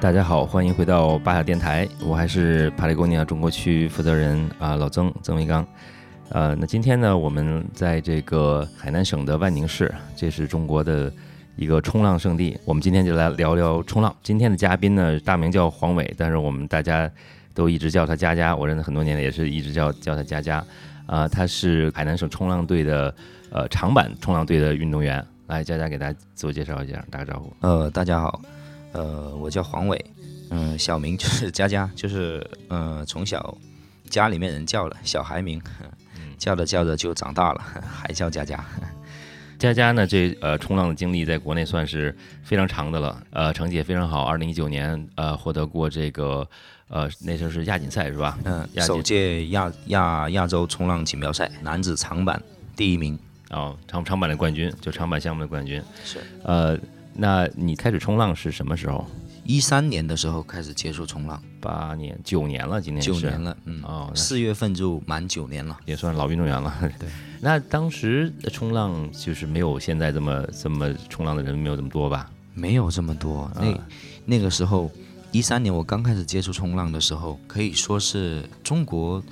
大家好，欢迎回到巴雅电台，我还是帕雷贡尼亚中国区负责人啊，老曾曾维刚。呃，那今天呢，我们在这个海南省的万宁市，这是中国的一个冲浪圣地。我们今天就来聊聊冲浪。今天的嘉宾呢，大名叫黄伟，但是我们大家都一直叫他佳佳。我认识很多年了，也是一直叫叫他佳佳。啊，他是海南省冲浪队的呃长板冲浪队的运动员。来，佳佳给大家自我介绍一下，打个招呼。呃，大家好。呃，我叫黄伟，嗯，小名就是 佳佳，就是呃，从小家里面人叫了小孩名，叫着叫着就长大了，还叫佳佳。佳佳呢，这呃冲浪的经历在国内算是非常长的了，呃，成绩也非常好。二零一九年呃获得过这个呃那时候是亚锦赛是吧？嗯，首届亚亚亚洲冲浪锦标赛男子长板第一名。哦，长长板的冠军，就长板项目的冠军。是，呃。那你开始冲浪是什么时候？一三年的时候开始接触冲浪，八年九年了，今年九年了，嗯哦，四月份就满九年了，也算老运动员了。对，那当时冲浪就是没有现在这么这么冲浪的人没有这么多吧？没有这么多。那那个时候一三年我刚开始接触冲浪的时候，可以说是中国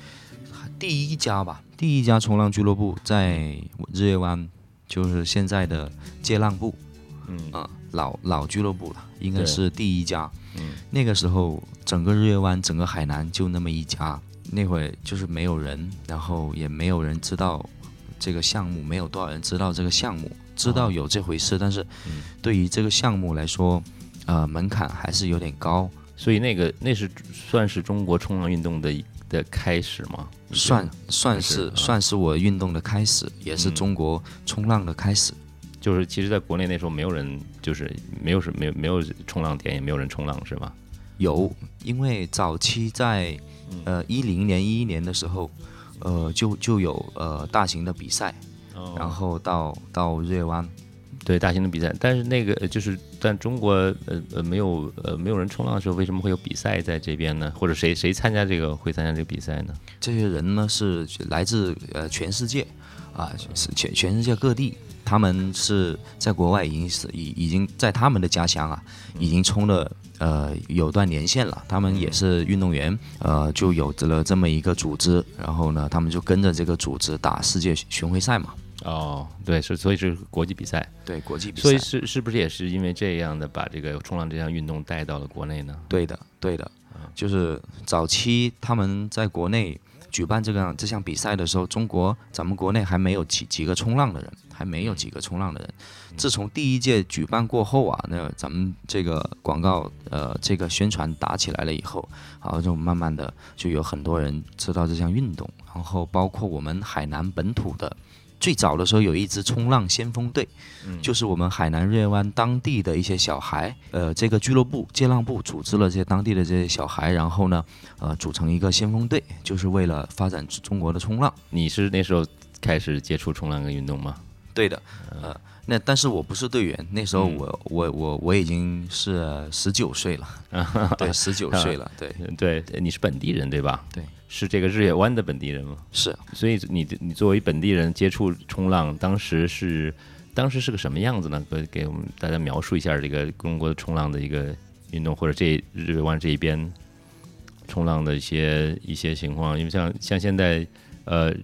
第一家吧，第一家冲浪俱乐部在日月湾，就是现在的接浪部。嗯啊，老老俱乐部了，应该是第一家。嗯，那个时候整个日月湾、整个海南就那么一家，那会就是没有人，然后也没有人知道这个项目，没有多少人知道这个项目，知道有这回事，但是对于这个项目来说，呃，门槛还是有点高。所以那个那是算是中国冲浪运动的的开始吗？算算是算是我运动的开始，也是中国冲浪的开始。就是其实，在国内那时候没有人，就是没有什没有没有冲浪点，也没有人冲浪，是吗？有，因为早期在呃一零年一一年的时候，呃就就有呃大型的比赛，然后到到日月湾，对大型的比赛。但是那个就是在中国呃呃没有呃没有人冲浪的时候，为什么会有比赛在这边呢？或者谁谁参加这个会参加这个比赛呢？这些人呢是来自呃全世界啊，是全全世界各地。他们是在国外已经是已已经在他们的家乡啊，已经冲了呃有段年限了。他们也是运动员，呃，就有着了这么一个组织，然后呢，他们就跟着这个组织打世界巡回赛嘛。哦，对，是所以是国际比赛，对国际比赛。所以是是不是也是因为这样的，把这个冲浪这项运动带到了国内呢？对的，对的，就是早期他们在国内。举办这个这项比赛的时候，中国咱们国内还没有几几个冲浪的人，还没有几个冲浪的人。自从第一届举办过后啊，那咱们这个广告呃这个宣传打起来了以后，然后就慢慢的就有很多人知道这项运动，然后包括我们海南本土的。最早的时候有一支冲浪先锋队，就是我们海南日月湾当地的一些小孩，呃，这个俱乐部接浪部组织了这些当地的这些小孩，然后呢，呃，组成一个先锋队，就是为了发展中国的冲浪。你是那时候开始接触冲浪跟运动吗？对的，呃，那但是我不是队员，那时候我我我我已经是十九岁了，对，十九岁了，对 对，你是本地人对吧？对。是这个日月湾的本地人吗？是，所以你你作为本地人接触冲浪，当时是当时是个什么样子呢？给给我们大家描述一下这个中国的冲浪的一个运动，或者这日月湾这一边冲浪的一些一些情况。因为像像现在，呃，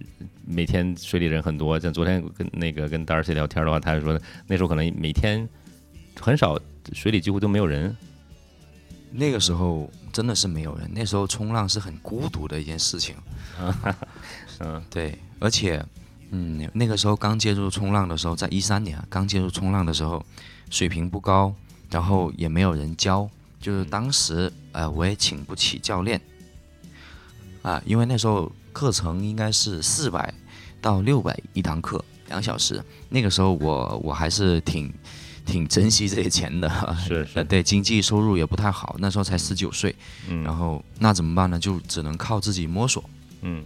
每天水里人很多。像昨天跟那个跟达尔西聊天的话，他就说那时候可能每天很少水里几乎都没有人。那个时候真的是没有人，那时候冲浪是很孤独的一件事情。嗯，对，而且，嗯，那个时候刚接触冲浪的时候，在一三年刚接触冲浪的时候，水平不高，然后也没有人教，就是当时，呃，我也请不起教练，啊，因为那时候课程应该是四百到六百一堂课，两小时，那个时候我我还是挺。挺珍惜这些钱的，是是，对，经济收入也不太好，那时候才十九岁，嗯，然后那怎么办呢？就只能靠自己摸索，嗯。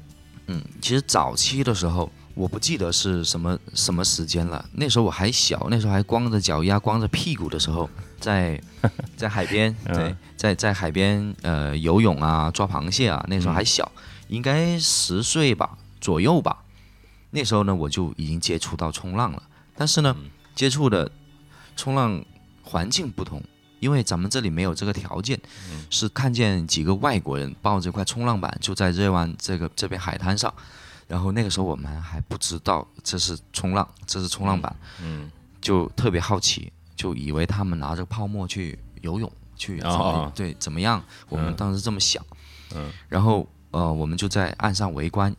嗯。其实早期的时候，我不记得是什么什么时间了，那时候我还小，那时候还光着脚丫、光着屁股的时候，在在海边，对，在在海边呃游泳啊、抓螃蟹啊，那时候还小，应该十岁吧左右吧。那时候呢，我就已经接触到冲浪了，但是呢，接触的。冲浪环境不同，因为咱们这里没有这个条件，是看见几个外国人抱着一块冲浪板就在热湾这个这边海滩上，然后那个时候我们还不知道这是冲浪，这是冲浪板，嗯就特别好奇，就以为他们拿着泡沫去游泳去哦哦对怎么样？我们嗯当时这么想，嗯然后呃我们就在岸上围观，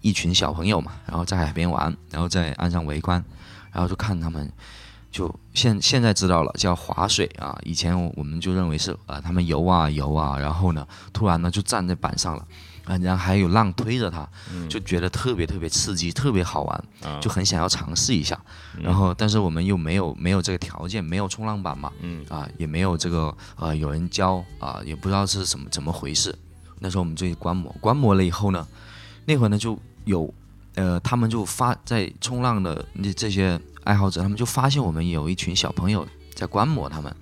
一群小朋友嘛，然后在海边玩，然后在岸上围观，然后就看他们。就现现在知道了，叫划水啊。以前我们就认为是啊、他们游啊游啊，然后呢，突然呢就站在板上了，啊，然后还有浪推着他，就觉得特别特别刺激，特别好玩，啊就很想要尝试一下。然后，但是我们又没有没有这个条件，没有冲浪板嘛，嗯啊，也没有这个呃有人教啊，也不知道是怎么怎么回事。那时候我们就去观摩，观摩了以后呢，那会儿呢就有呃，他们就发在冲浪的那这些爱好者，他们就发现我们有一群小朋友在观摩他们，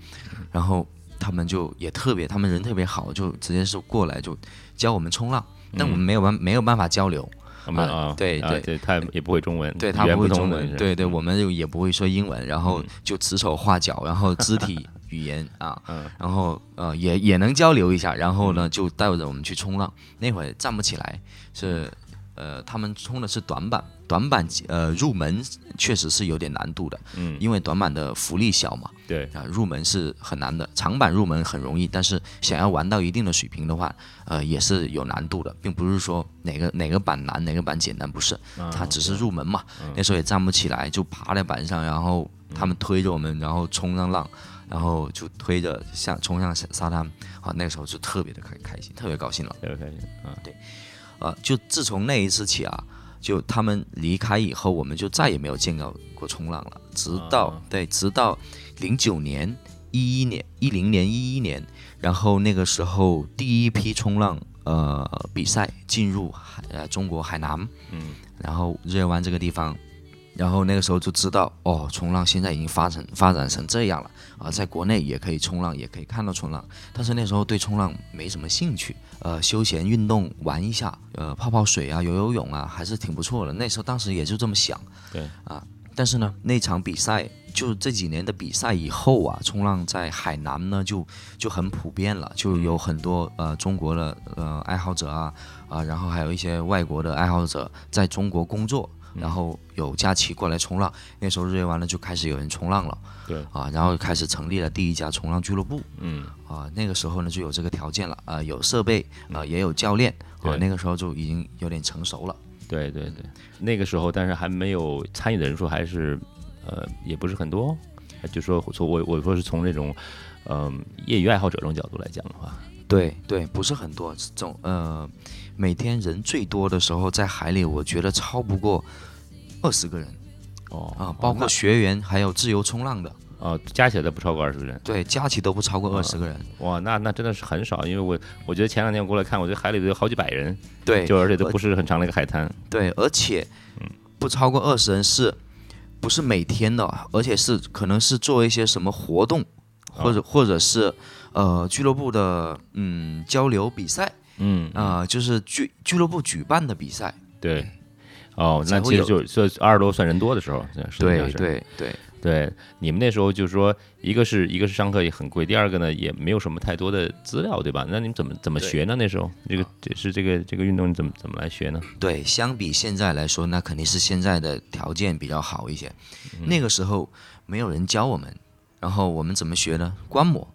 然后他们就也特别，他们人特别好，就直接是过来就教我们冲浪，但我们没有办没有办法交流，我们啊对对对，他也不会中文，对他不会中文，对对，嗯。我们就也不会说英文，然后就指手画脚，然后肢体语言啊，嗯。然后呃也也能交流一下，然后呢就带着我们去冲浪，那会儿站不起来，是呃他们冲的是短板，短板呃入门确实是有点难度的，嗯，因为短板的浮力小嘛，对，啊，入门是很难的，长板入门很容易，但是想要玩到一定的水平的话，呃，也是有难度的，并不是说哪个哪个板难，哪个板简单，不是，啊它只是入门嘛。那时候也站不起来，就趴在板上，然后他们推着我们，然后冲上浪，然后就推着向冲向沙滩，啊，那个时候就特别的开开心，特别高兴了。特别开心啊，呃，就自从那一次起啊，就他们离开以后，我们就再也没有见到过冲浪了。直到、啊对，直到零九年、一一年、一零年、一一年，然后那个时候第一批冲浪呃比赛进入海呃中国海南，嗯，然后日月湾这个地方。然后那个时候就知道，哦，冲浪现在已经发展发展成这样了啊，在国内也可以冲浪，也可以看到冲浪。但是那时候对冲浪没什么兴趣，呃，休闲运动玩一下，呃，泡泡水啊，游游泳啊，还是挺不错的。那时候当时也就这么想，对啊。但是呢，那场比赛就这几年的比赛以后啊，冲浪在海南呢就就很普遍了，就有很多呃中国的呃爱好者啊啊，然后还有一些外国的爱好者在中国工作，然后有假期过来冲浪。那时候日月湾呢就开始有人冲浪了，对啊，然后开始成立了第一家冲浪俱乐部。嗯啊，那个时候呢就有这个条件了，啊，有设备，啊，也有教练，啊对，那个时候就已经有点成熟了。对对对，那个时候但是还没有参与的人数还是呃也不是很多，就说从我我说是从这种嗯、业余爱好者这种角度来讲的话，对对，不是很多，这种呃，每天人最多的时候在海里，我觉得超不过二十个人。哦啊，包括学员还有自由冲浪的，哦加起来都不超过二十个人，对，加起都不超过二十个人。哇，那那真的是很少，因为我我觉得前两天我过来看，我觉得海里都有好几百人，对就而且都不是很长的一个海滩，对，而且不超过二十人是，不是每天的，而且是可能是做一些什么活动，或者或者是呃俱乐部的嗯交流比赛嗯啊、就是俱俱乐部举办的比赛。对。哦，那其实就算二十多算人多的时候，对是对对对，你们那时候就是说，一个是一个是上课也很贵，第二个呢也没有什么太多的资料，对吧？那你们怎么怎么学呢？那时候这个这是这个这个运动你怎么怎么来学呢？对，相比现在来说，那肯定是现在的条件比较好一些。那个时候没有人教我们，然后我们怎么学呢？观摩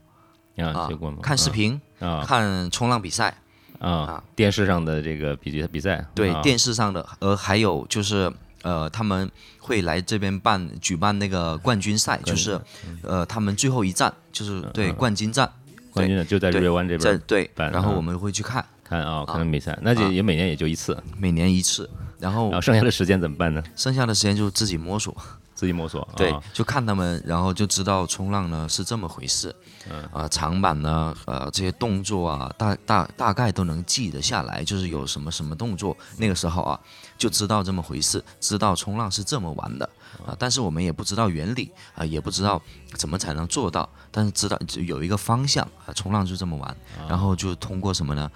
啊，啊学过吗？看视频，啊看冲浪比赛，啊啊。电视上的这个比赛比赛，对，啊。电视上的，呃，还有就是呃，他们会来这边办举办那个冠军赛，就是呃，他们最后一站就是对冠军战，冠军呢就在日对月湾这边在对，然后我们会去看，看啊，看比赛，那就也每年也就一次，每年一次，然后然后剩下的时间怎么办呢？剩下的时间就自己摸索，自己摸索，对啊，就看他们，然后就知道冲浪呢是这么回事，嗯。呃，长板呢，呃，这些动作啊，大大大概都能记得下来，就是有什么什么动作，那个时候啊，就知道这么回事，知道冲浪是这么玩的。啊，但是我们也不知道原理啊，也不知道怎么才能做到，但是知道有一个方向啊，冲浪就这么玩，然后就通过什么呢？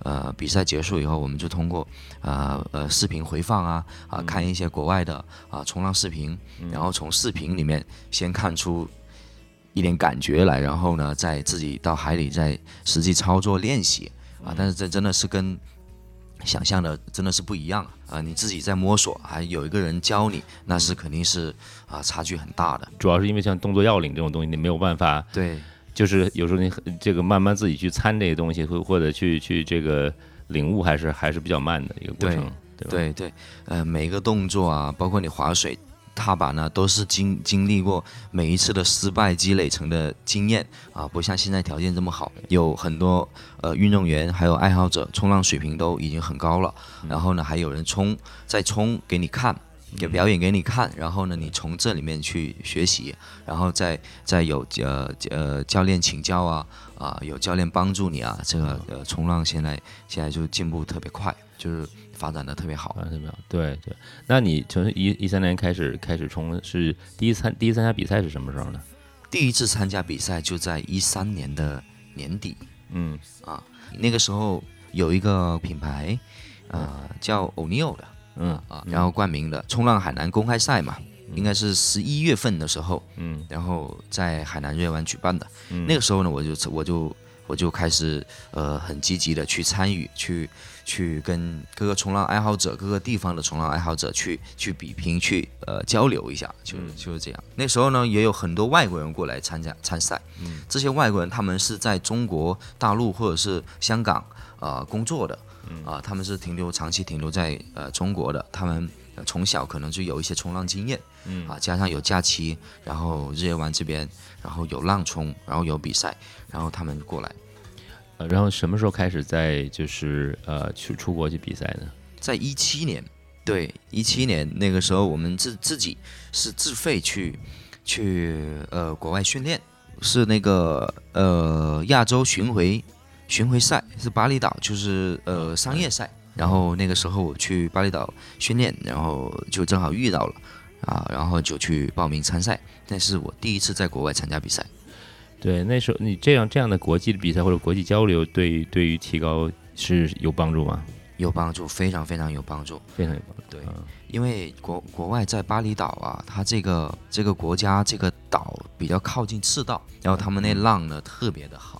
呃，比赛结束以后，我们就通过呃呃视频回放啊啊，看一些国外的啊冲浪视频，然后从视频里面先看出一点感觉来，然后呢，再自己到海里再实际操作练习啊。但是这真的是跟想象的真的是不一样啊！你自己在摸索，还有一个人教你，那是肯定是啊差距很大的。主要是因为像动作要领这种东西，你没有办法，对，就是有时候你这个慢慢自己去参这些东西，或或者去去这个领悟，还是还是比较慢的一个过程，对吧？对对，呃，每一个动作啊，包括你划水。踏板呢，都是经经历过每一次的失败积累成的经验啊，不像现在条件这么好，有很多呃运动员还有爱好者冲浪水平都已经很高了，然后呢还有人冲再冲给你看，给表演给你看，然后呢你从这里面去学习，然后再再有呃呃教练请教啊啊有教练帮助你啊，这个呃冲浪现在现在就进步特别快，就是。发展的特别好，特别好。对对，那你从一一三年开始开始冲，是第一参第一参加比赛是什么时候呢？第一次参加比赛就在一三年的年底。嗯啊，那个时候有一个品牌，呃，叫 O'Neill 的，嗯啊，然后冠名的冲浪海南公开赛嘛，应该是十一月份的时候，嗯，然后在海南日月湾举办的。那个时候呢，我就我就我就开始呃很积极的去参与去。去跟各个冲浪爱好者、各个地方的冲浪爱好者去去比拼、去呃交流一下，就就是这样。那时候呢，也有很多外国人过来参加参赛。嗯，这些外国人他们是在中国大陆或者是香港啊工作的，啊，他们是停留长期停留在呃中国的，他们从小可能就有一些冲浪经验，嗯啊，加上有假期，然后日月湾这边，然后有浪冲，然后有比赛，然后他们过来。呃，然后什么时候开始在就是呃去出国去比赛呢？在一七年，对，一七年那个时候我们自自己是自费去去呃国外训练，是那个呃亚洲巡回巡回赛，是巴厘岛，就是呃商业赛。然后那个时候我去巴厘岛训练，然后就正好遇到了啊，然后就去报名参赛。那是我第一次在国外参加比赛。对，那时候你这样这样的国际的比赛或者国际交流，对对于提高是有帮助吗？有帮助，非常非常有帮助，非常有帮助。对，因为国国外在巴厘岛啊，它这个这个国家这个岛比较靠近赤道，然后他们那浪呢特别的好，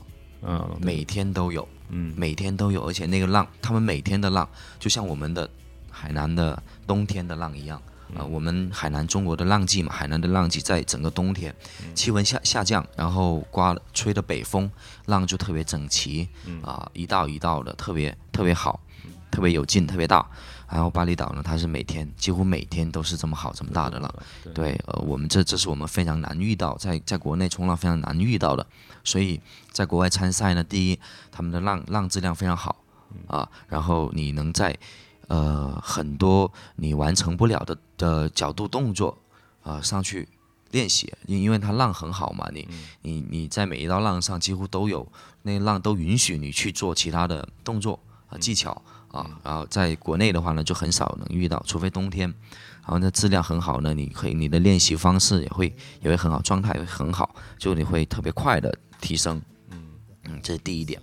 嗯，每天都有，嗯，每天都有，而且那个浪，他们每天的浪就像我们的海南的冬天的浪一样。啊，我们海南中国的浪季嘛，海南的浪季在整个冬天，气温下下降，然后刮吹的北风，浪就特别整齐，啊，一道一道的，特别特别好，特别有劲，特别大。然后巴厘岛呢，它是每天几乎每天都是这么好这么大的浪，对，呃，我们这这是我们非常难遇到，在在国内冲浪非常难遇到的，所以在国外参赛呢，第一，他们的浪浪质量非常好，啊，然后你能在。呃，很多你完成不了的的角度动作，啊，上去练习，因因为它浪很好嘛，你你你在每一道浪上几乎都有，那浪都允许你去做其他的动作啊技巧啊，然后在国内的话呢，就很少能遇到，除非冬天，然后呢质量很好呢，你可以你的练习方式也会也会很好，状态会很好，就你会特别快的提升，嗯。嗯，这是第一点，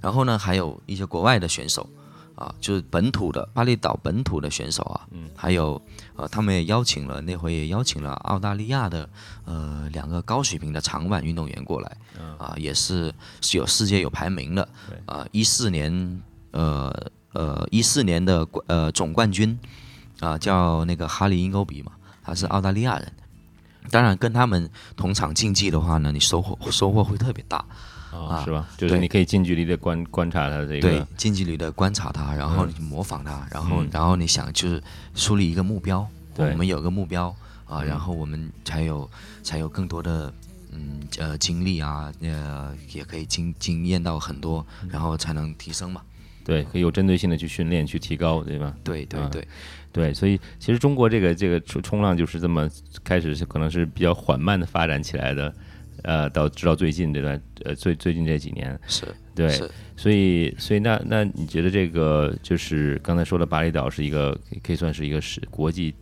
然后呢，还有一些国外的选手。啊，就是本土的巴厘岛本土的选手啊，嗯，还有呃，他们也邀请了那回也邀请了澳大利亚的呃两个高水平的长板运动员过来，啊，也是是有世界有排名的，啊，一四年呃呃一四年的呃总冠军啊叫那个哈利因欧比嘛，他是澳大利亚人，当然跟他们同场竞技的话呢，你收获收获会特别大。啊，是吧？就是你可以近距离的观观察他这个，对，近距离的观察他，然后你模仿他，然后然后你想就是树立一个目标，我们有个目标啊，然后我们才有才有更多的嗯呃经历啊，呃也可以经经验到很多，然后才能提升嘛。对，可以有针对性的去训练去提高，对吧？对对对对，所以其实中国这个这个冲冲浪就是这么开始是可能是比较缓慢的发展起来的。呃，到直到最近这段，呃，最最近这几年是对，所以所以那那你觉得这个就是刚才说的巴厘岛是一个可以算是一个是国际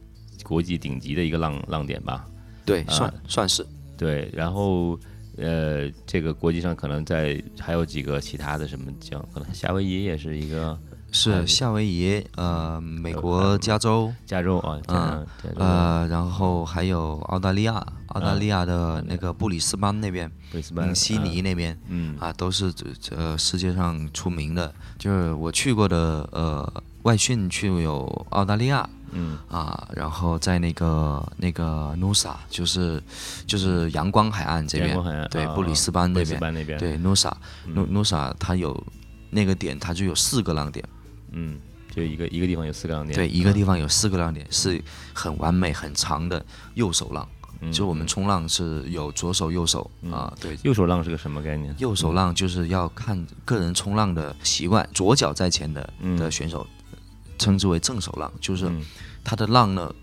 国际顶级的一个浪浪点吧？对，算算是对。然后呃，这个国际上可能在还有几个其他的什么叫可能夏威夷也是一个是夏威夷，呃，美国加州，加州啊，嗯，呃，然后还有澳大利亚，澳大利亚的那个布里斯班那边，布里斯班，悉尼那边，嗯啊，都是这呃世界上出名的。就是我去过的，呃，外训去有澳大利亚，嗯啊，然后在那个那个 Nusa，就是就是阳光海岸这边，对，布里斯班那边，对 Nusa，Nusa 它有那个点，它就有四个浪点。嗯，就一个一个地方有四个浪点，对，一个地方有四个浪点，是很完美、很长的右手浪。就我们冲浪是有左手、右手啊，对。右手浪是个什么概念？右手浪就是要看个人冲浪的习惯，左脚在前的的选手称之为正手浪，就是它的浪呢，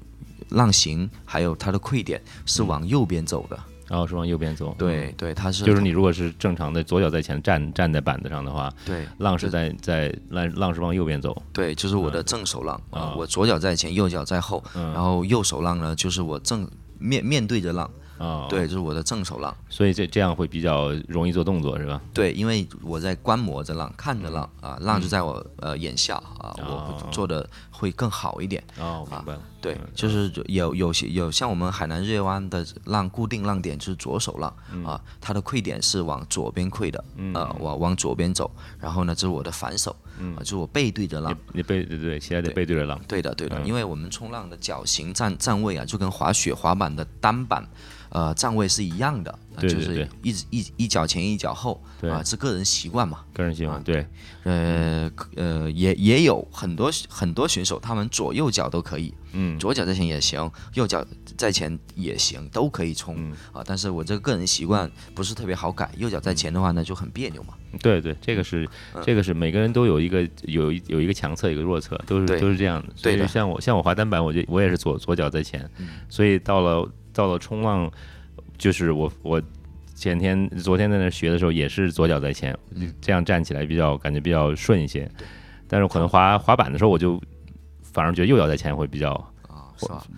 浪形还有它的溃点是往右边走的。然后是往右边走，对对，它是就是你如果是正常的左脚在前站站在板子上的话，对，浪是在在浪浪是往右边走，对，就是我的正手浪啊，我左脚在前，右脚在后，然后右手浪呢就是我正面面对着浪。啊，对，就是我的正手浪，所以这这样会比较容易做动作，是吧？对，因为我在观摩着浪，看着浪啊，浪就在我呃眼下啊，我做的会更好一点。哦，明白了。对，就是有有些有像我们海南日月湾的浪，固定浪点就是左手浪啊，它的溃点是往左边溃的，呃，往往左边走，然后呢，这是我的反手，啊，就是我背对着浪，你背对对，现在得背对着浪。对的，对的，因为我们冲浪的脚型站站位啊，就跟滑雪滑板的单板。呃，站位是一样的，就是一一一脚前一脚后，啊，是个人习惯嘛，个人习惯，对，呃呃，也也有很多很多选手，他们左右脚都可以，嗯，左脚在前也行，右脚在前也行，都可以冲啊。但是我这个个人习惯不是特别好改，右脚在前的话呢就很别扭嘛。对对，这个是这个是每个人都有一个有有一个强侧一个弱侧，都是都是这样的。对的，像我像我滑单板，我就我也是左左脚在前，所以到了。到了冲浪，就是我我前天昨天在那学的时候也是左脚在前，这样站起来比较感觉比较顺一些。但是可能滑滑板的时候，我就反而觉得右脚在前会比较啊，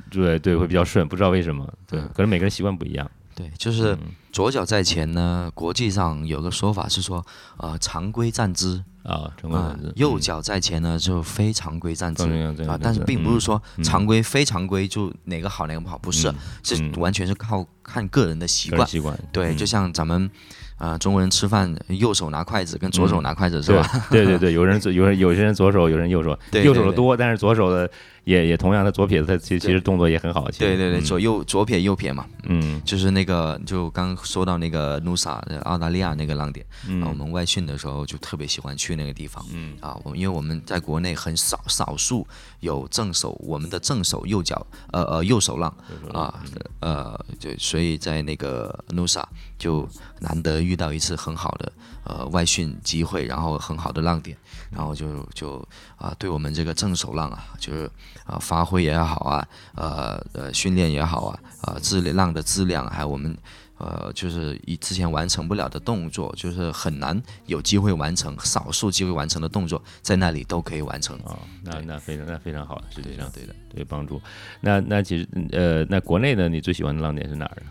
对对，会比较顺，不知道为什么。对，可能每个人习惯不一样。对，就是左脚在前呢。国际上有个说法是说，呃，常规站姿。啊，常规站姿，右脚在前呢就非常规站姿啊，但是并不是说常规非常规就哪个好哪个不好，不是，是完全是靠看个人的习惯。习惯对，就像咱们啊中国人吃饭，右手拿筷子跟左手拿筷子是吧？对对对，有人有人有些人左手，有人右手，对右手的多，但是左手的。也也同样，的左撇子，他其其实动作也很好。对对对，左右左撇右撇嘛。嗯，就是那个，就刚说到那个 Nusa 澳大利亚那个浪点，嗯，我们外训的时候就特别喜欢去那个地方。嗯，啊，我因为我们在国内很少少数有正手，我们的正手右脚，呃呃右手浪啊，呃就所以在那个 Nusa 就难得遇到一次很好的呃外训机会，然后很好的浪点，然后就就啊对我们这个正手浪啊，就是。啊，发挥也好啊，呃呃，训练也好啊，啊，质量浪的质量，还有我们，呃，就是以之前完成不了的动作，就是很难有机会完成，少数机会完成的动作，在那里都可以完成啊。那那非常那非常好，实际上对的，对帮助。那那其实呃，那国内呢，你最喜欢的浪点是哪儿？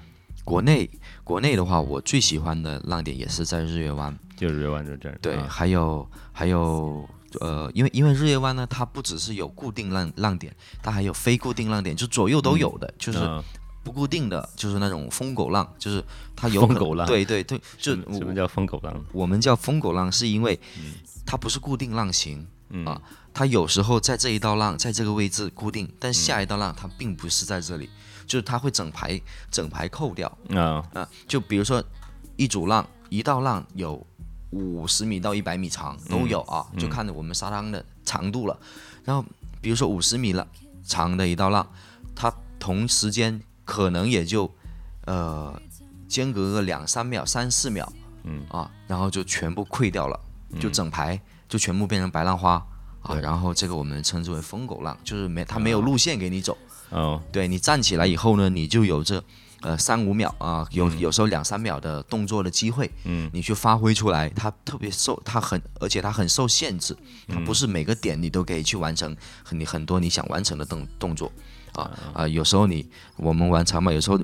国内国内的话，我最喜欢的浪点也是在日月湾，就日月湾这这儿。对，还有还有。呃，因为因为日月湾呢，它不只是有固定浪浪点，它还有非固定浪点，就左右都有的，就是不固定的，就是那种疯狗浪，就是它有疯狗浪，对对对，就什么叫疯狗浪？我们叫疯狗浪，是因为它不是固定浪型啊，它有时候在这一道浪在这个位置固定，但下一道浪它并不是在这里，就是它会整排整排扣掉啊啊，就比如说一组浪，一道浪有。五十米到一百米长都有啊，就看着我们沙滩的长度了。然后比如说五十米了长的一道浪，它同时间可能也就呃间隔个两三秒、三四秒，嗯啊，然后就全部溃掉了，就整排就全部变成白浪花啊。然后这个我们称之为疯狗浪，就是没它没有路线给你走。哦，对你站起来以后呢，你就有这。呃，三五秒啊，有有时候两三秒的动作的机会，嗯，你去发挥出来，它特别受，它很，而且它很受限制，它不是每个点你都可以去完成很很多你想完成的动动作，啊啊，有时候你我们玩长跑，有时候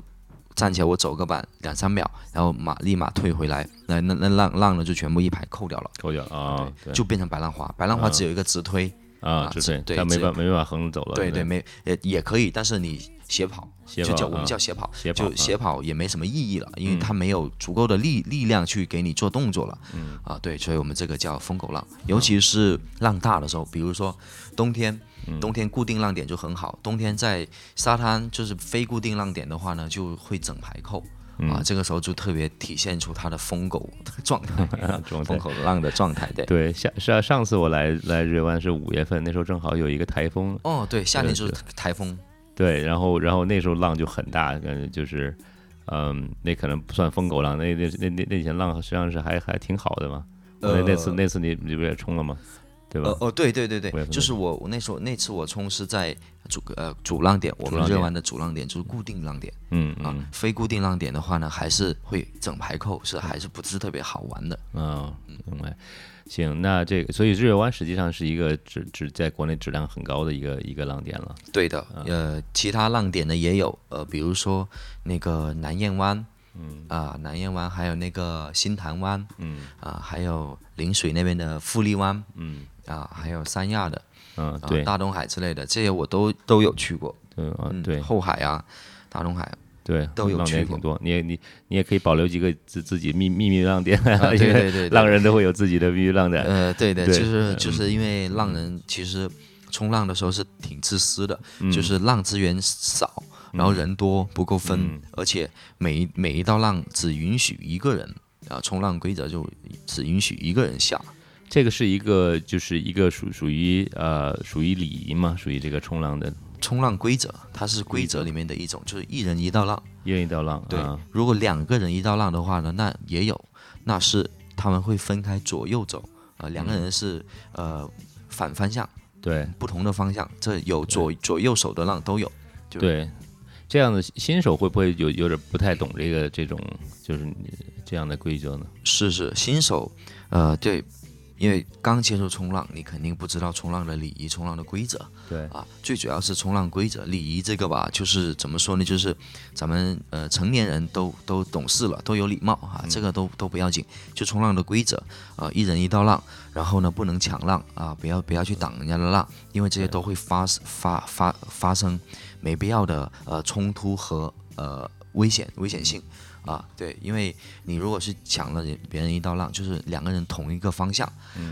站起来我走个板两三秒，然后马立马退回来，那那那浪浪呢就全部一排扣掉了，扣掉啊，对，就变成白浪花。白浪花只有一个直推啊，直推，它没办没办法横着走了。对对，没也也可以，但是你斜跑，就叫我们叫斜跑，就斜跑也没什么意义了，因为它没有足够的力力量去给你做动作了。嗯啊，对，所以我们这个叫疯狗浪，尤其是浪大的时候，比如说冬天。冬天固定浪点就很好，冬天在沙滩就是非固定浪点的话呢，就会整排扣啊，这个时候就特别体现出它的疯狗状态，疯狗浪的状态。对对，下是啊，上次我来来日月湾是五月份，那时候正好有一个台风。哦，对，夏天就是台风。对，然后然后那时候浪就很大，感觉就是，嗯，那可能不算疯狗浪，那那那那那天浪实际上是还还挺好的嘛。那那次那次你你不也冲了吗？对吧？哦，对对对对，就是我我那时候那次我冲是在主呃主浪点，我们热湾的主浪点就是固定浪点，嗯啊，非固定浪点的话呢，还是会整排扣，是还是不是特别好玩的。嗯，明白。行，那这个所以日月湾实际上是一个质质在国内质量很高的一个一个浪点了。对的，呃，其他浪点呢也有，呃，比如说那个南燕湾。嗯啊，南燕湾还有那个新潭湾，嗯啊，还有陵水那边的富力湾，嗯啊，还有三亚的，嗯，对，大东海之类的，这些我都都有去过。嗯啊，对，后海啊，大东海，对，都有去过。挺多，你也你你也可以保留几个自自己秘秘密浪点，对对对，浪人都会有自己的秘密浪点。呃，对的，就是就是因为浪人其实冲浪的时候是挺自私的，就是浪资源少。然后人多不够分，而且每一每一道浪只允许一个人啊，冲浪规则就只允许一个人下。这个是一个就是一个属属于呃属于礼仪嘛，属于这个冲浪的冲浪规则，它是规则里面的一种，就是一人一道浪，一人一道浪。对，如果两个人一道浪的话呢，那也有，那是他们会分开左右走啊，两个人是呃反方向，对，不同的方向，这有左左右手的浪都有，对。这样的新手会不会有有点不太懂这个这种就是这样的规则呢？是是，新手，呃，对，因为刚接触冲浪，你肯定不知道冲浪的礼仪、冲浪的规则。对啊，最主要是冲浪规则、礼仪这个吧，就是怎么说呢？就是咱们呃成年人都都懂事了，都有礼貌啊，这个都都不要紧。就冲浪的规则啊，一人一道浪，然后呢不能抢浪啊，不要不要去挡人家的浪，因为这些都会发发发发生。没必要的呃冲突和呃危险危险性啊，对，因为你如果是抢了别人一道浪，就是两个人同一个方向，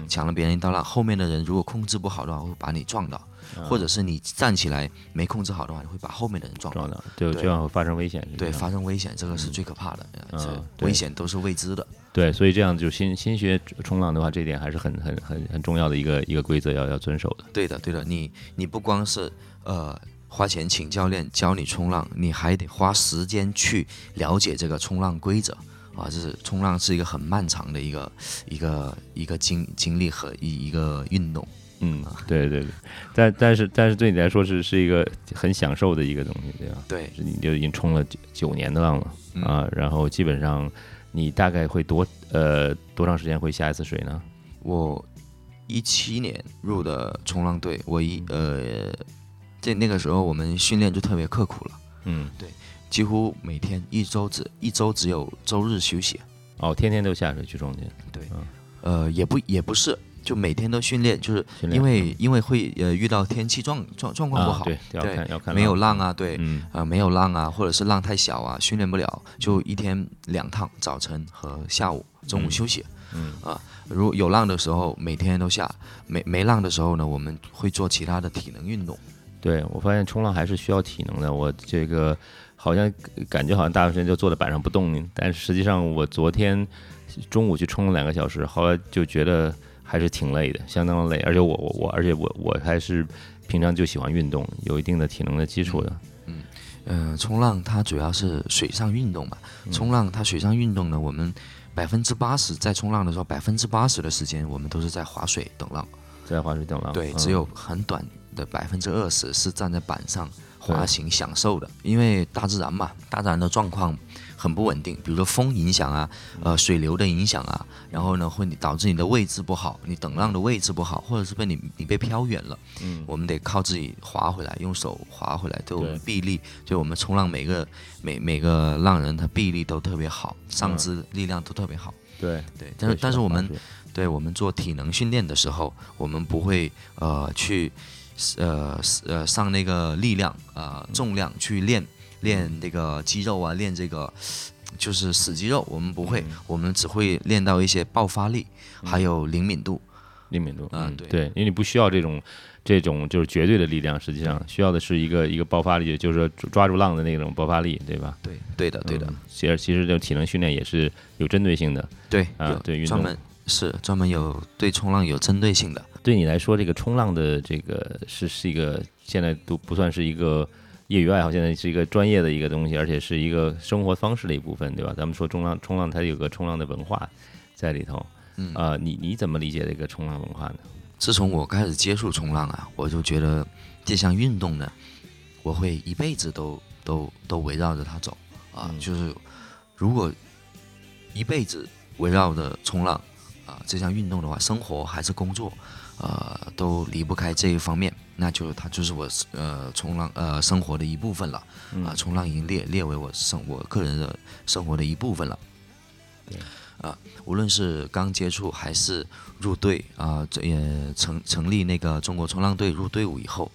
抢了别人一道浪，后面的人如果控制不好的话，会把你撞到，或者是你站起来没控制好的话，你会把后面的人撞到，对，这样会发生危险。对，发生危险，这个是最可怕的，嗯，危险都是未知的。对，所以这样就新新学冲浪的话，这点还是很很很很重要的一个一个规则要要遵守的。对的，对的，你你不光是呃。花钱请教练教你冲浪，你还得花时间去了解这个冲浪规则啊！这是冲浪是一个很漫长的一个一个一个经经历和一一个运动。嗯，对对对，但但是但是对你来说是是一个很享受的一个东西，对吧？对，你就已经冲了九九年的浪了啊！然后基本上你大概会多呃多长时间会下一次水呢？我一七年入的冲浪队，我一呃。这那个时候我们训练就特别刻苦了，嗯，对，几乎每天一周只一周只有周日休息，哦，天天都下水去中间，对，呃，也不也不是，就每天都训练，就是因为因为会呃遇到天气状状状况不好，对，要看要看没有浪啊，对，啊没有浪啊，或者是浪太小啊，训练不了，就一天两趟，早晨和下午，中午休息，嗯。啊，如有浪的时候每天都下，没没浪的时候呢，我们会做其他的体能运动。对，我发现冲浪还是需要体能的。我这个好像感觉好像大部分时间就坐在板上不动，但实际上我昨天中午去冲了两个小时，后来就觉得还是挺累的，相当的累。而且我我我，而且我我还是平常就喜欢运动，有一定的体能的基础的。嗯嗯，冲浪它主要是水上运动嘛。冲浪它水上运动呢，我们百分之八十在冲浪的时候，百分之八十的时间我们都是在划水等浪，在划水等浪。对，只有很短。的百分之二十是站在板上滑行享受的，因为大自然嘛，大自然的状况很不稳定，比如说风影响啊，呃，水流的影响啊，然后呢会导致你的位置不好，你等浪的位置不好，或者是被你你被飘远了，嗯，我们得靠自己滑回来，用手滑回来，对我们臂力，就我们冲浪每个每每个浪人他臂力都特别好，上肢力量都特别好，对，对，但是但是我们对对我们做体能训练的时候，我们不会呃去呃呃上那个力量啊、呃重量去练练那个肌肉啊，练这个就是死肌肉，我们不会，我们只会练到一些爆发力，还有灵敏度。灵敏度，嗯，啊对对，因为你不需要这种这种就是绝对的力量，实际上需要的是一个一个爆发力，就是说抓住浪的那种爆发力，对吧？对，对的，对的，嗯其实其实这种体能训练也是有针对性的。对，啊对运动专门是专门有对冲浪有针对性的。对你来说，这个冲浪的这个是是一个现在都不算是一个业余爱好，现在是一个专业的一个东西，而且是一个生活方式的一部分，对吧？咱们说冲浪，冲浪它有个冲浪的文化在里头。嗯啊、你你怎么理解这个冲浪文化呢？自从我开始接触冲浪啊，我就觉得这项运动呢，我会一辈子都都都围绕着它走啊。嗯就是如果一辈子围绕着冲浪啊这项运动的话，生活还是工作，呃，都离不开这一方面，那就它就是我呃冲浪呃生活的一部分了嗯啊。冲浪已经列列为我生我个人的生活的一部分了。对啊，无论是刚接触还是入队啊，这也成成立那个中国冲浪队入队伍以后，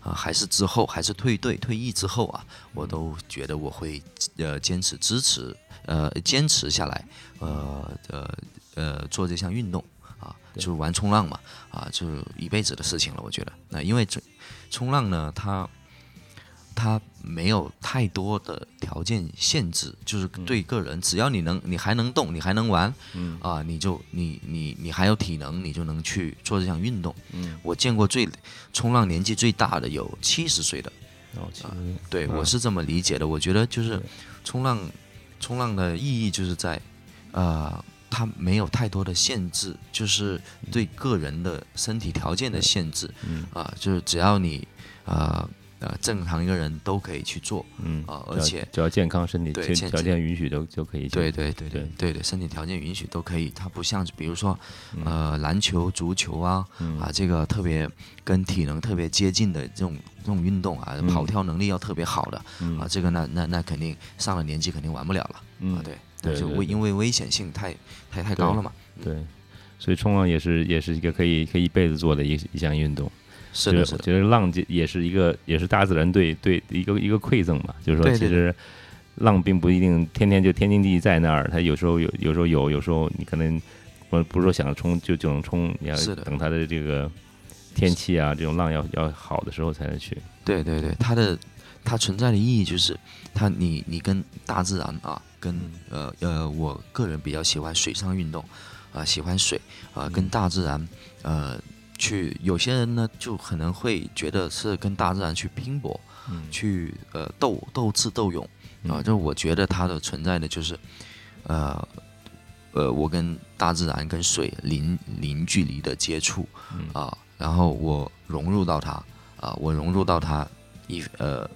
啊，还是之后还是退队退役之后啊，我都觉得我会呃坚持支持呃坚持下来，呃呃呃做这项运动啊，就是玩冲浪嘛啊，就是一辈子的事情了，我觉得。那因为冲冲浪呢，它它没有太多的条件限制，就是对个人，只要你能，你还能动，你还能玩，嗯。啊，你就你你你还有体能，你就能去做这项运动。嗯，我见过最冲浪年纪最大的有七十岁的，对、嗯。我是这么理解的。我觉得就是冲浪，冲浪的意义就是在，呃，它没有太多的限制，就是对个人的身体条件的限制，嗯。啊、就是只要你，呃呃，正常一个人都可以去做，嗯啊而且只要健康身体条件允许都就可以去。对对对对。对对，身体条件允许都可以。它不像比如说，呃，篮球、足球啊，嗯。啊，这个特别跟体能特别接近的这种这种运动啊，跑跳能力要特别好的嗯。啊，这个那那那肯定上了年纪肯定玩不了了啊，嗯。对，对对对就危因为危险性太太太高了嘛。对，所以冲浪也是也是一个可以可以一辈子做的一一项运动。是的，我觉得浪也也是一个也是大自然对对一个一个馈赠嘛，就是说其实浪并不一定天天就天经地义在那儿，它有时候有有时候有，有时候你可能不不是说想冲就就能冲，你要等它的这个天气啊这种浪要要好的时候才能去。对对对，它的它存在的意义就是，它你你跟大自然啊，跟呃呃，我个人比较喜欢水上运动，啊、喜欢水啊、跟大自然呃去，有些人呢就可能会觉得是跟大自然去拼搏，嗯。去呃斗斗智斗勇啊，嗯。就我觉得它的存在的就是，呃呃，我跟大自然跟水零零距离的接触嗯。啊，然后我融入到它啊，我融入到它一呃，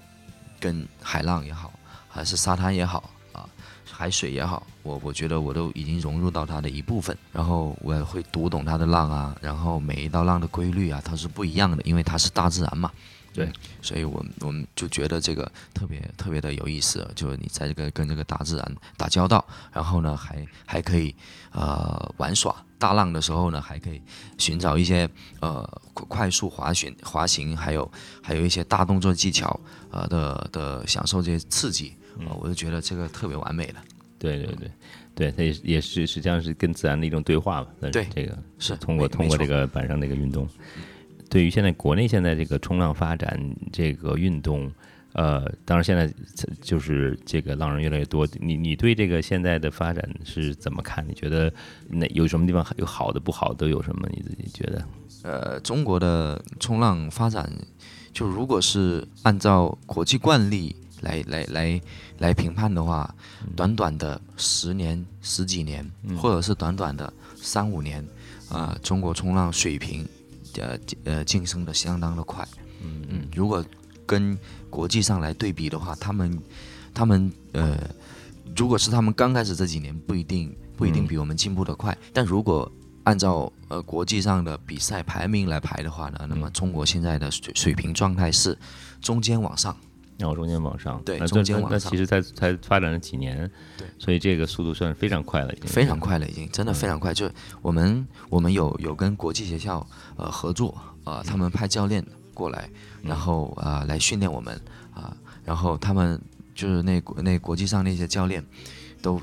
跟海浪也好，还是沙滩也好啊，海水也好，我我觉得我都已经融入到它的一部分，然后我也会读懂它的浪啊，然后每一道浪的规律啊，它是不一样的，因为它是大自然嘛。对嗯所以我们我们就觉得这个特别特别的有意思，就是你在这个跟这个大自然打交道，然后呢还还可以呃玩耍，大浪的时候呢还可以寻找一些呃快快速滑行滑行，还有还有一些大动作技巧呃的的享受这些刺激，呃我就觉得这个特别完美了。对对对对，它也是也是实际上是跟自然的一种对话吧。那对这个是通过通过这个板上这个运动，对于现在国内现在这个冲浪发展这个运动，呃，当然现在就是这个浪人越来越多，你你对这个现在的发展是怎么看？你觉得那有什么地方有好的不好的都有什么？你自己觉得？呃，中国的冲浪发展，就如果是按照国际惯例来来来来评判的话，短短的十年、十几年，或者是短短的三五年，啊、中国冲浪水平，呃呃晋升的相当的快。嗯嗯，如果跟国际上来对比的话，他们他们呃，如果是他们刚开始这几年，不一定不一定比我们进步的快，但如果按照呃国际上的比赛排名来排的话呢，那么中国现在的水水平状态是中间往上。然后中间往上，对那中间往上。那那其实才才发展了几年，对，所以这个速度算是非常快了，已经。非常快了，已经真的非常快。就我们我们有有跟国际学校呃合作呃，他们派教练过来，然后呃来训练我们啊、然后他们就是那国那国际上那些教练都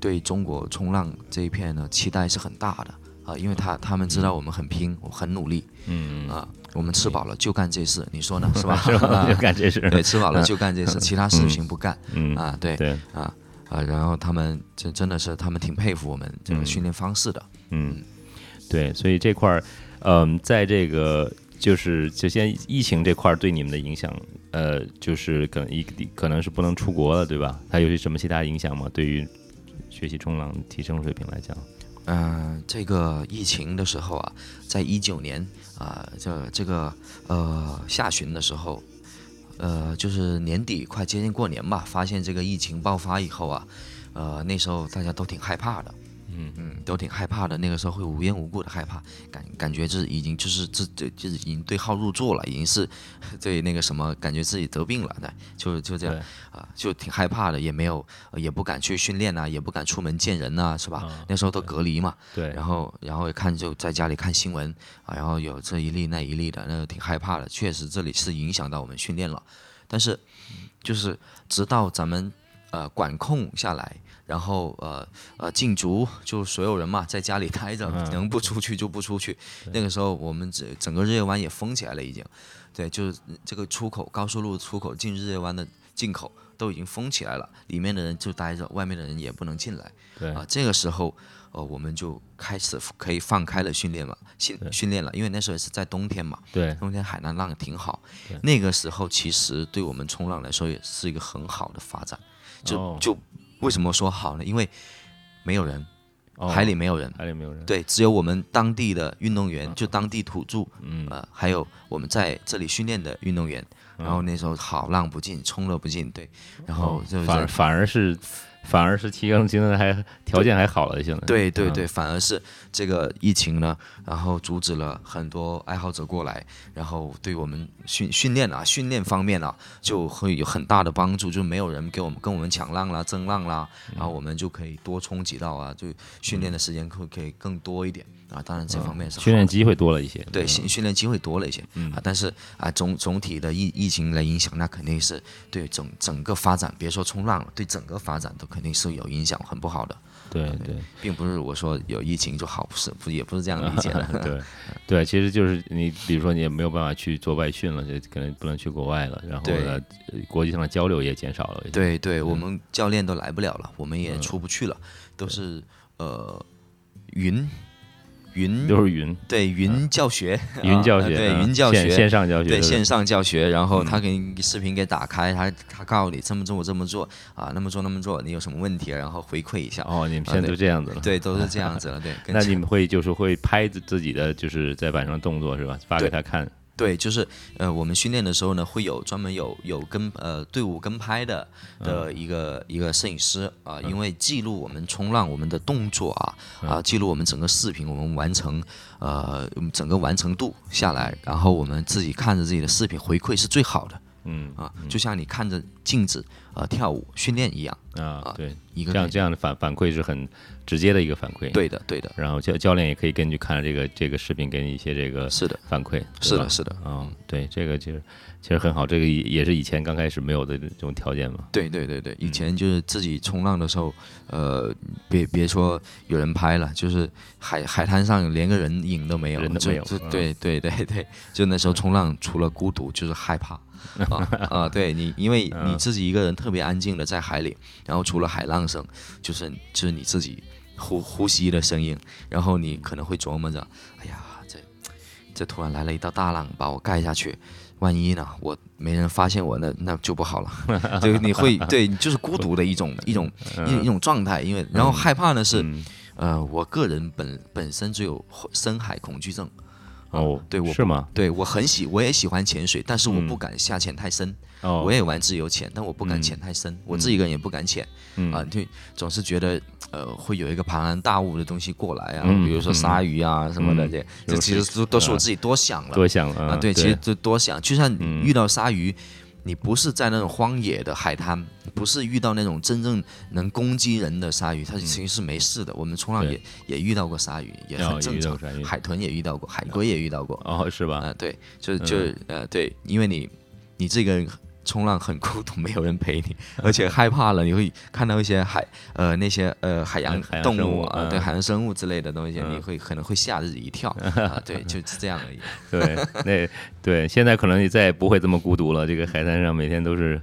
对中国冲浪这一片呢期待是很大的啊、因为他他们知道我们很拼，我很努力嗯，啊、我们吃饱了就干这事，你说呢？是吧？是吧？就干这事，对，吃饱了就干这事，其他事情不干 嗯，啊。对对，啊啊，然后他们真真的是他们挺佩服我们这个训练方式的。嗯，对，所以这块儿，嗯，在这个就是就先疫情这块对你们的影响，呃，就是可能一可能是不能出国了，对吧？它有些什么其他影响吗？对于学习冲浪提升水平来讲，嗯、这个疫情的时候啊，在一九年啊、这这个呃下旬的时候，呃，就是年底快接近过年吧，发现这个疫情爆发以后啊，呃，那时候大家都挺害怕的。嗯嗯，都挺害怕的。那个时候会无缘无故的害怕，感感觉就是已经就是这这就是已经对号入座了，已经是对那个什么，感觉自己得病了，对，就就这样对啊、就挺害怕的，也没有、呃也不敢去训练呐、也不敢出门见人呐、是吧？啊那时候都隔离嘛，对，然后然后看就在家里看新闻啊，然后有这一例那一例的，那个挺害怕的。确实这里是影响到我们训练了，但是就是直到咱们呃管控下来，然后呃呃禁足，就所有人嘛在家里待着，嗯。能不出去就不出去。那个时候我们整整个日月湾也封起来了，已经，对，就是这个出口高速路出口进日月湾的进口都已经封起来了，里面的人就待着，外面的人也不能进来。对。啊，这个时候，呃，我们就开始可以放开了训练嘛，训训练了，因为那时候也是在冬天嘛，对，冬天海南浪挺好。那个时候其实对我们冲浪来说也是一个很好的发展。就、哦。就为什么说好呢？因为没有人，哦海里没有人，海里没有人，对，只有我们当地的运动员，就当地土著，嗯，呃，还有我们在这里训练的运动员。然后那时候好浪不进，冲了不进，对，然后哦就是反而反而是反而是提升技能还条件还好了，现在啊对对对，反而是这个疫情呢，然后阻止了很多爱好者过来，然后对我们训训练啊，训练方面啊，就会有很大的帮助，就没有人给我们跟我们抢浪啦、争浪啦，嗯。然后我们就可以多冲几道啊，就训练的时间会可以更多一点。啊。当然这方面是训练机会多了一些，对嗯。训训练机会多了一些，啊，但是啊总总体的疫疫情来影响，那肯定是对整整个发展，别说冲浪了，对整个发展都肯定是有影响，很不好的，对对。并不是我说有疫情就好，不是不也不是这样理解的。对，对，其实就是你，比如说你也没有办法去做外训了，就可能不能去国外了，然后呢，呃国际上的交流也减少了。对对，我们教练都来不了了，我们也出不去了，都是呃云云都是云对云教学，云教学，啊对云教学，线上教学，对线上教学，然后他给你视频给打开，他他告诉你这么做这么做啊，那么做那么做，你有什么问题，然后回馈一下。哦，你们现在对都这样子了。对，都是 这样子了。对，那你们会就是会拍自自己的就是在板上的动作是吧？发给他看。对，就是呃，我们训练的时候呢，会有专门有有跟呃队伍跟拍的的一个、一个摄影师啊、因为记录我们冲浪我们的动作啊啊、记录我们整个视频我们完成呃整个完成度下来，然后我们自己看着自己的视频回馈是最好的嗯啊，就像你看着镜子呃跳舞训练一样，啊，对，一个这样这样的反反馈是很直接的一个反馈。，对的对的，然后教教练也可以根据看这个这个视频给你一些这个是的反馈。是的是的，嗯，对，这个其实其实很好，这个也也是以前刚开始没有的这种条件嘛。对对对对，以前就是自己冲浪的时候，呃，别别说有人拍了，就是海海滩上连个人影都没有，人都没有对对对对，就那时候冲浪除了孤独就是害怕。啊 啊！对你，因为嗯你自己一个人特别安静的在海里，然后除了海浪声，就是就是你自己呼呼吸的声音，然后你可能会琢磨着，哎呀，这这突然来了一道大浪把我盖下去，万一呢，我没人发现我，那那就不好了。对，你会对，就是孤独的一种一种一一种状态。因为然后害怕呢是，嗯呃，我个人本本身就有深海恐惧症哦，对我是吗？对我很喜，我也喜欢潜水，但是我嗯不敢下潜太深。哦，我也玩自由潜，但我不敢潜太深，我自己一个人也不敢潜嗯啊，就总是觉得呃会有一个庞然大物的东西过来啊，嗯比如说鲨鱼啊什么的，嗯这就是这其实都都是我自己多想了多想了啊。对，其实就多想，就算嗯遇到鲨鱼。你不是在那种荒野的海滩，不是遇到那种真正能攻击人的鲨鱼，它其实是没事的。我们冲浪也也遇到过鲨鱼，也哦很正常。海豚也遇到过，海龟也遇到过。哦，是吧？啊、对，就就、呃对，因为你你这个人冲浪很孤独，没有人陪你，而且害怕了，你会看到一些海呃那些呃海洋动物物啊，对嗯海洋生物之类的东西，嗯你会可能会吓自己一跳啊，对，就 是这样而已。对，那对，现在可能你再也不会这么孤独了。这个海滩上每天都是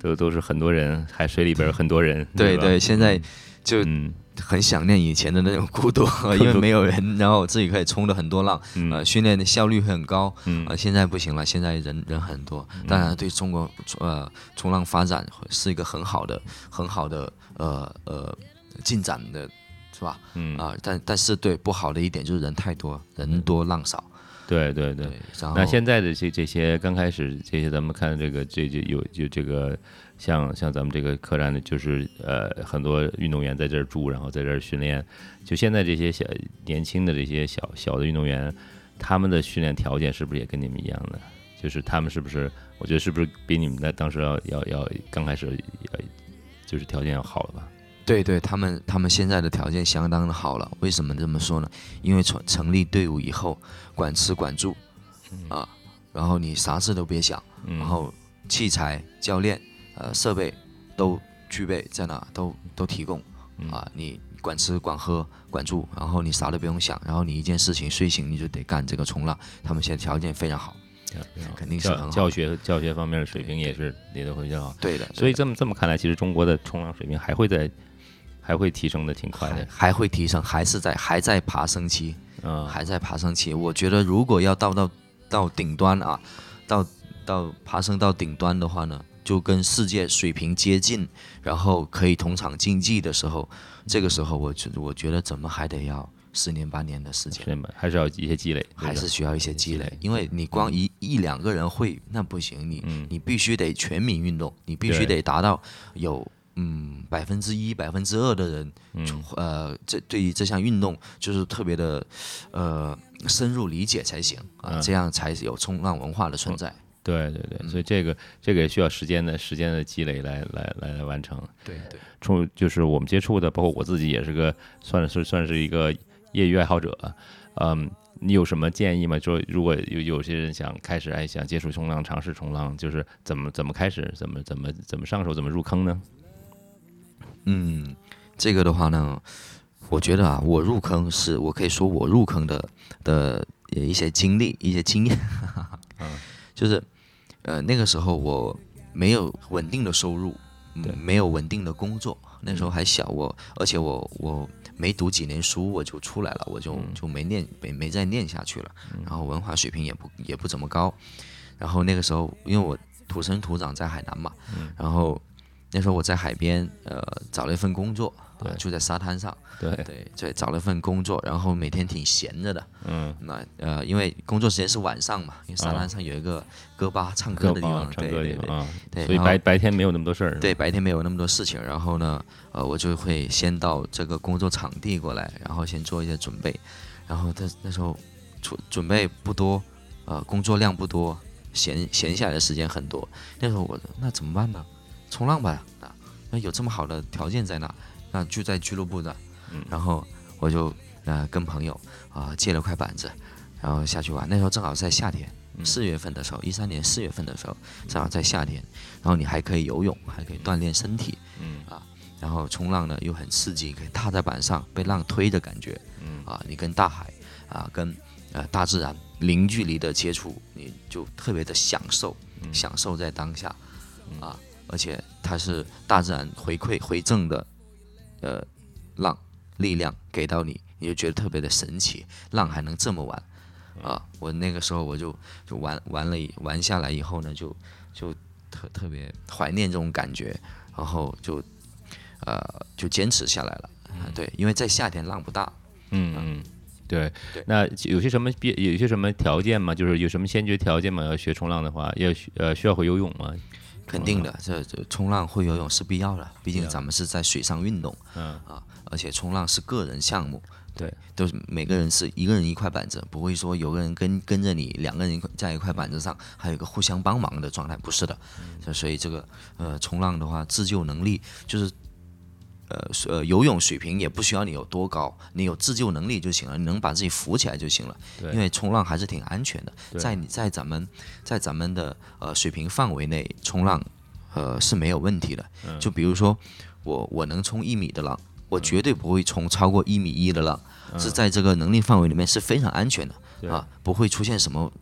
都都是很多人，海水里边很多人。吧对对，现在就嗯很想念以前的那种孤独，因为没有人，然后自己可以冲的很多浪，嗯呃，训练的效率很高。嗯呃，现在不行了，现在人人很多，当然对中国呃冲浪发展是一个很好的很好的呃呃进展的，是吧？嗯啊、但但是对不好的一点就是人太多，人多浪少。对对对。那现在的这这些刚开始这些，咱们看这个这这有就这个像像咱们这个客栈的，就是呃很多运动员在这儿住，然后在这儿训练。就现在这些小年轻的这些小小的运动员，他们的训练条件是不是也跟你们一样的？就是他们是不是？我觉得是不是比你们在当时要要要刚开始要就是条件要好了吧？对对，他们他们现在的条件相当的好了。为什么这么说呢？因为成成立队伍以后，管吃管住，啊，然后你啥事都别想，嗯然后器材、教练、呃设备都具备在那，都都提供嗯啊，你管吃管喝管住，然后你啥都不用想，然后你一件事情睡醒你就得干这个冲浪，他们现在条件非常好。肯定是很好教教学教学方面的水平也是也都会比较好。对的，所以这么这么看来，其实中国的冲浪水平还会在还会提升的挺快的。还会提升，还是在还在爬升期。嗯，还在爬升期。我觉得如果要到到到顶端啊，到到爬升到顶端的话呢，就跟世界水平接近，然后可以同场竞技的时候，这个时候我觉我觉得怎么还得要十年八年的时间。还是要一些积累，还是需要一些积累，因为你光一一两个人会那不行，你嗯。你必须得全民运动，你必须得达到有嗯百分之一、百分之二的人，嗯。呃，这对于这项运动就是特别的呃深入理解才行啊，嗯。这样才有冲浪文化的存在。对对对，所以这个这个也需要时间的时间的积累来来来来完成。对对，冲就是我们接触的，包括我自己也是个算是算是一个业余爱好者。嗯，你有什么建议吗？说如果有有些人想开始哎想接触冲浪，尝试冲浪，就是怎么怎么开始，怎么怎么怎么上手，怎么入坑呢？嗯，这个的话呢，我觉得啊，我入坑是我可以说我入坑的的一些经历、一些经验，就是呃那个时候我没有稳定的收入，嗯没有稳定的工作，那时候还小，我而且我我没读几年书我就出来了，我就就没念没没再念下去了，然后文化水平也不也不怎么高，然后那个时候因为我土生土长在海南嘛，然后那时候我在海边呃找了一份工作，啊对就在沙滩上，对，对对，找了份工作，然后每天挺闲着的。嗯，那呃，因为工作时间是晚上嘛，因为沙滩上有一个歌吧唱歌的地方，对对对所以白白天没有那么多事儿。对白天没有那么多事情，然后呢，呃，我就会先到这个工作场地过来，然后先做一些准备，然后他那时候准准备不多，呃，工作量不多，闲闲下来的时间很多。那时候我那怎么办呢？冲浪吧，啊，那有这么好的条件在那，那就在俱乐部的，嗯。然后我就呃跟朋友啊、借了块板子，然后下去玩。那时候正好在夏天，嗯。四月份的时候，一三年四月份的时候，正好在夏天，然后你还可以游泳，还可以锻炼身体，嗯。啊，然后冲浪呢又很刺激，可以踏在板上被浪推的感觉，嗯。啊，你跟大海啊，跟呃大自然零距离的接触，你就特别的享受，嗯。享受在当下，啊，而且它是大自然回馈回赠的，呃，浪力量给到你，你就觉得特别的神奇，浪还能这么玩，啊，我那个时候我就就玩玩了一玩下来以后呢，就就特特别怀念这种感觉，然后就呃就坚持下来了，啊对，因为在夏天浪不大，嗯嗯，对。对，那有些什么必有些什么条件吗？就是有什么先决条件吗？要学冲浪的话，要学呃需要会游泳吗？肯定的，这这冲浪会游泳是必要的，毕竟咱们是在水上运动嗯，啊，而且冲浪是个人项目，对，都是每个人是一个人一块板子，不会说有个人跟跟着你，两个人在一块板子上，还有一个互相帮忙的状态，不是的。这所以这个呃冲浪的话，自救能力就是。呃呃，游泳水平也不需要你有多高，你有自救能力就行了，你能把自己扶起来就行了。对因为冲浪还是挺安全的，在你在咱们在咱们的呃水平范围内冲浪，呃是没有问题的。嗯就比如说我我能冲一米的浪，我绝对不会冲超过一米一的浪，是在这个能力范围里面是非常安全的啊，不会出现什么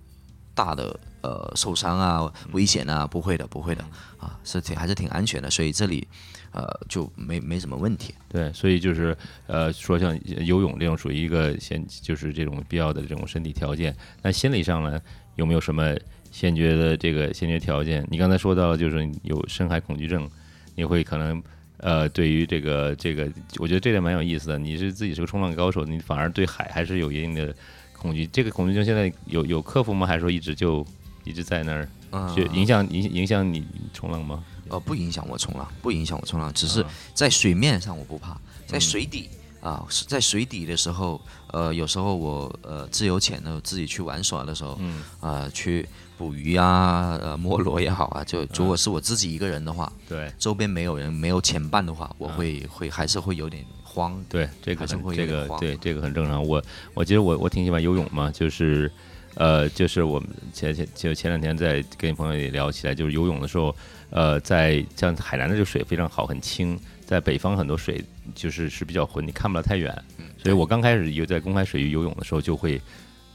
大的呃受伤啊、危险啊，不会的，不会的啊，是挺还是挺安全的，所以这里呃就没没什么问题。对，所以就是呃，说像游泳这种属于一个先就是这种必要的这种身体条件。那心理上呢，有没有什么先决的这个先决条件？你刚才说到了，就是有深海恐惧症，你会可能呃，对于这个这个，我觉得这点蛮有意思的。你是自己是个冲浪高手，你反而对海还是有一定的恐惧。这个恐惧症现在有有克服吗？还是说一直就一直在那儿？嗯就影响影影响你冲浪吗？呃，不影响我冲浪，不影响我冲浪，只是啊。在水面上我不怕，在水底啊，是在水底的时候，呃，有时候我呃自由潜的自己去玩耍的时候，嗯，啊，去捕鱼啊，呃，摸螺也好啊，就如果是我自己一个人的话，对。周边没有人，没有前伴的话，我啊会会还是会有点慌。对，这个这个对这个很正常。我我其实我我挺喜欢游泳嘛，就是呃，就是我们前前就前两天在跟朋友也聊起来，就是游泳的时候，呃，在像海南的这个水非常好，很清，在北方很多水就是是比较浑，你看不了太远，所以我刚开始游在公开水域游泳的时候，就会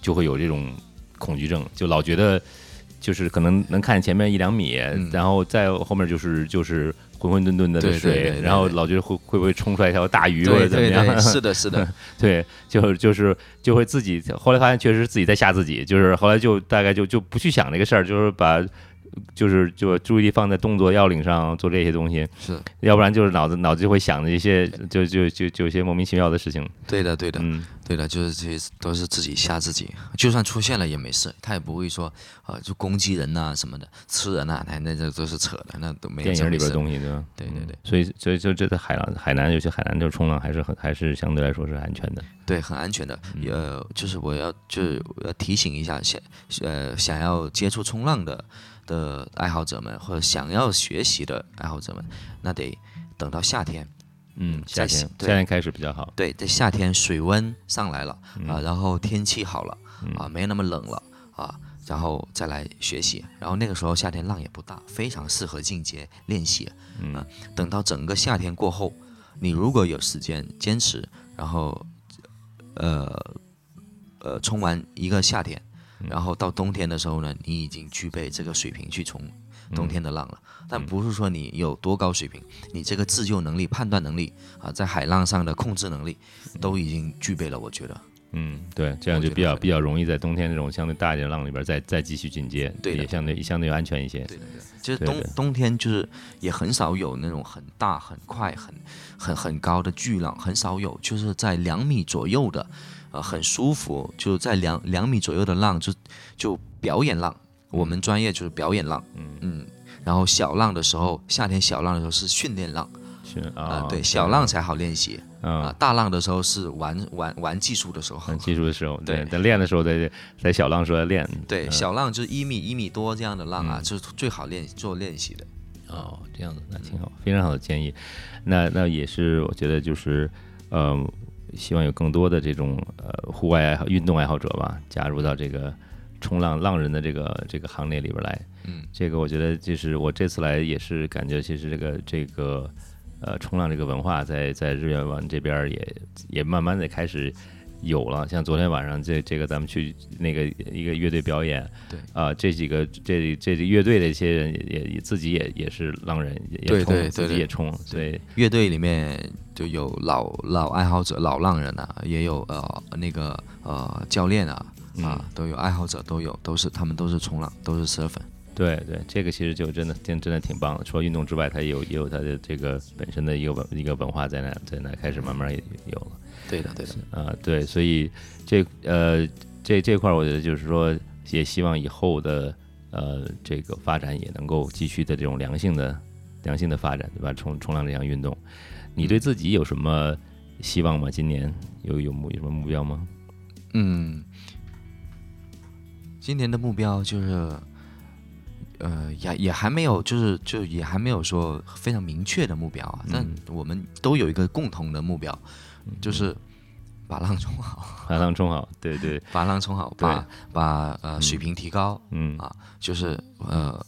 就会有这种恐惧症，就老觉得。就是可能能看见前面一两米，嗯。然后再后面就是就是浑浑沌沌的对对水，对对对。然后老觉得会会不会冲出来一条大鱼或者怎么样？对，是的，是的，对，就就是就会自己，后来发现确实是自己在吓自己，就是后来就大概就就不去想这个事儿，就是把就是就注意力放在动作要领上做这些东西，是。要不然就是脑子脑子就会想着一些就就就就一些莫名其妙的事情，对的，对的，嗯，对的，就是这些都是自己吓自己，就算出现了也没事，他也不会说呃就攻击人呐、什么的，吃人呐、那那这都是扯的，那都没有电影里边东西对吧？嗯对对对所以所以就这在海浪海南，尤其海南就冲浪还是很还是相对来说是安全的，对，很安全的。嗯呃，就是我要就是我要提醒一下想呃想要接触冲浪的的爱好者们，或者想要学习的爱好者们，那得等到夏天。嗯，夏天夏对。天开始比较好，对，在夏天水温上来了啊，嗯然后天气好了啊，没那么冷了啊，然后再来学习。然后那个时候夏天浪也不大，非常适合进阶练习。嗯。啊，等到整个夏天过后，你如果有时间坚持，然后呃呃冲完一个夏天，嗯。然后到冬天的时候呢，你已经具备这个水平去冲嗯冬天的浪了。但不是说你有多高水平，你这个自救能力、判断能力啊，在海浪上的控制能力都已经具备了。我觉得，嗯，对，这样就比较比较容易在冬天这种相对大一点的浪里边再再继续进阶，对也相对相对安全一些，对对对，就是对对冬冬天就是也很少有那种很大、很快、很很很高的巨浪，很少有，就是在两米左右的，呃，很舒服，就在两两米左右的浪就就表演浪，我们专业就是表演浪，嗯。嗯，然后小浪的时候，夏天小浪的时候是训练浪。是啊、啊，对，小浪才好练习。啊、啊，大浪的时候是玩玩玩技术的时候。玩，技术的时候，对，对在练的时候，在在小浪时候在练，对，嗯。小浪就是一米一米多这样的浪啊，嗯。就是最好练做练习的。哦，这样子那挺好，非常好的建议。那那也是我觉得就是，呃，希望有更多的这种呃户外爱好、运动爱好者吧，加入到这个冲浪浪人的这个这个行列里边来。嗯，这个我觉得就是我这次来也是感觉，其实这个这个呃冲浪这个文化在在日月湾这边也也慢慢的开始。有了，像昨天晚上这这个咱们去那个一个乐队表演，对。啊、这几个这这乐队的一些人也也自己也也是浪人，也也冲对对对对。自己也冲，所以乐队里面就有老老爱好者、老浪人啊，也有呃那个呃教练啊嗯啊，都有爱好者，都有，都是他们都是冲浪，都是 surfer。对对，这个其实就真的真真的挺棒的。除了运动之外，它也有也有它的这个本身的一个文一个文化在那在那开始慢慢也有了。对的，对的。啊，对，所以这呃这这块，我觉得就是说，也希望以后的呃这个发展也能够继续的这种良性的良性的发展，对吧？冲冲浪这项运动，你对自己有什么希望吗？今年有有目有什么目标吗？嗯，今年的目标就是。呃，也也还没有，就是就也还没有说非常明确的目标啊。但我们都有一个共同的目标，就是把浪冲好，把浪冲好。对对，把浪冲好，把把呃水平提高。嗯啊，就是呃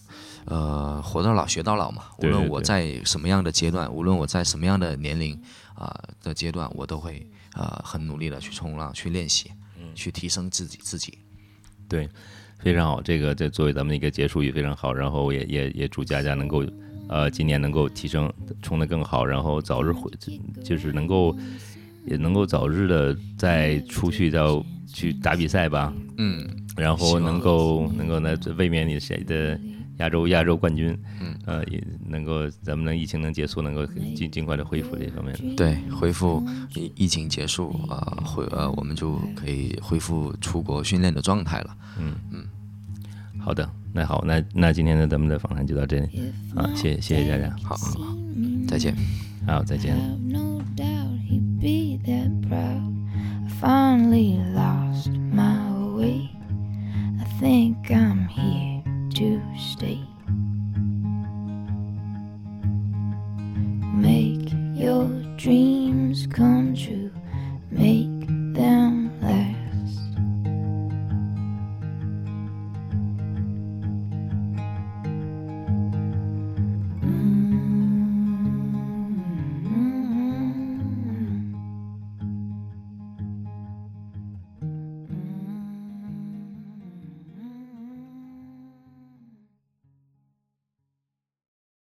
呃活到老学到老嘛。无论我在什么样的阶段，无论我在什么样的年龄啊的阶段，我都会呃很努力的去冲浪，去练习，去提升自己自己。对。非常好，这个这作为咱们的一个结束语非常好。然后也也也祝佳佳能够，呃，今年能够提升，冲得更好，然后早日回，就是能够也能够早日的再出去到去打比赛吧。嗯，然后能够能够呢卫冕你谁的亚洲亚洲冠军，嗯，呃，也能够咱们能疫情能结束，能够尽尽快的恢复这方面。的。对，恢复疫情结束啊、恢，回呃，我们就可以恢复出国训练的状态了。嗯。嗯，好的，那好，那那今天的咱们的访谈就到这里。啊，谢谢谢谢大家，好，再见，好，再见。Finally lost my way. I think I'm here. to stay. Make your dreams come true, make them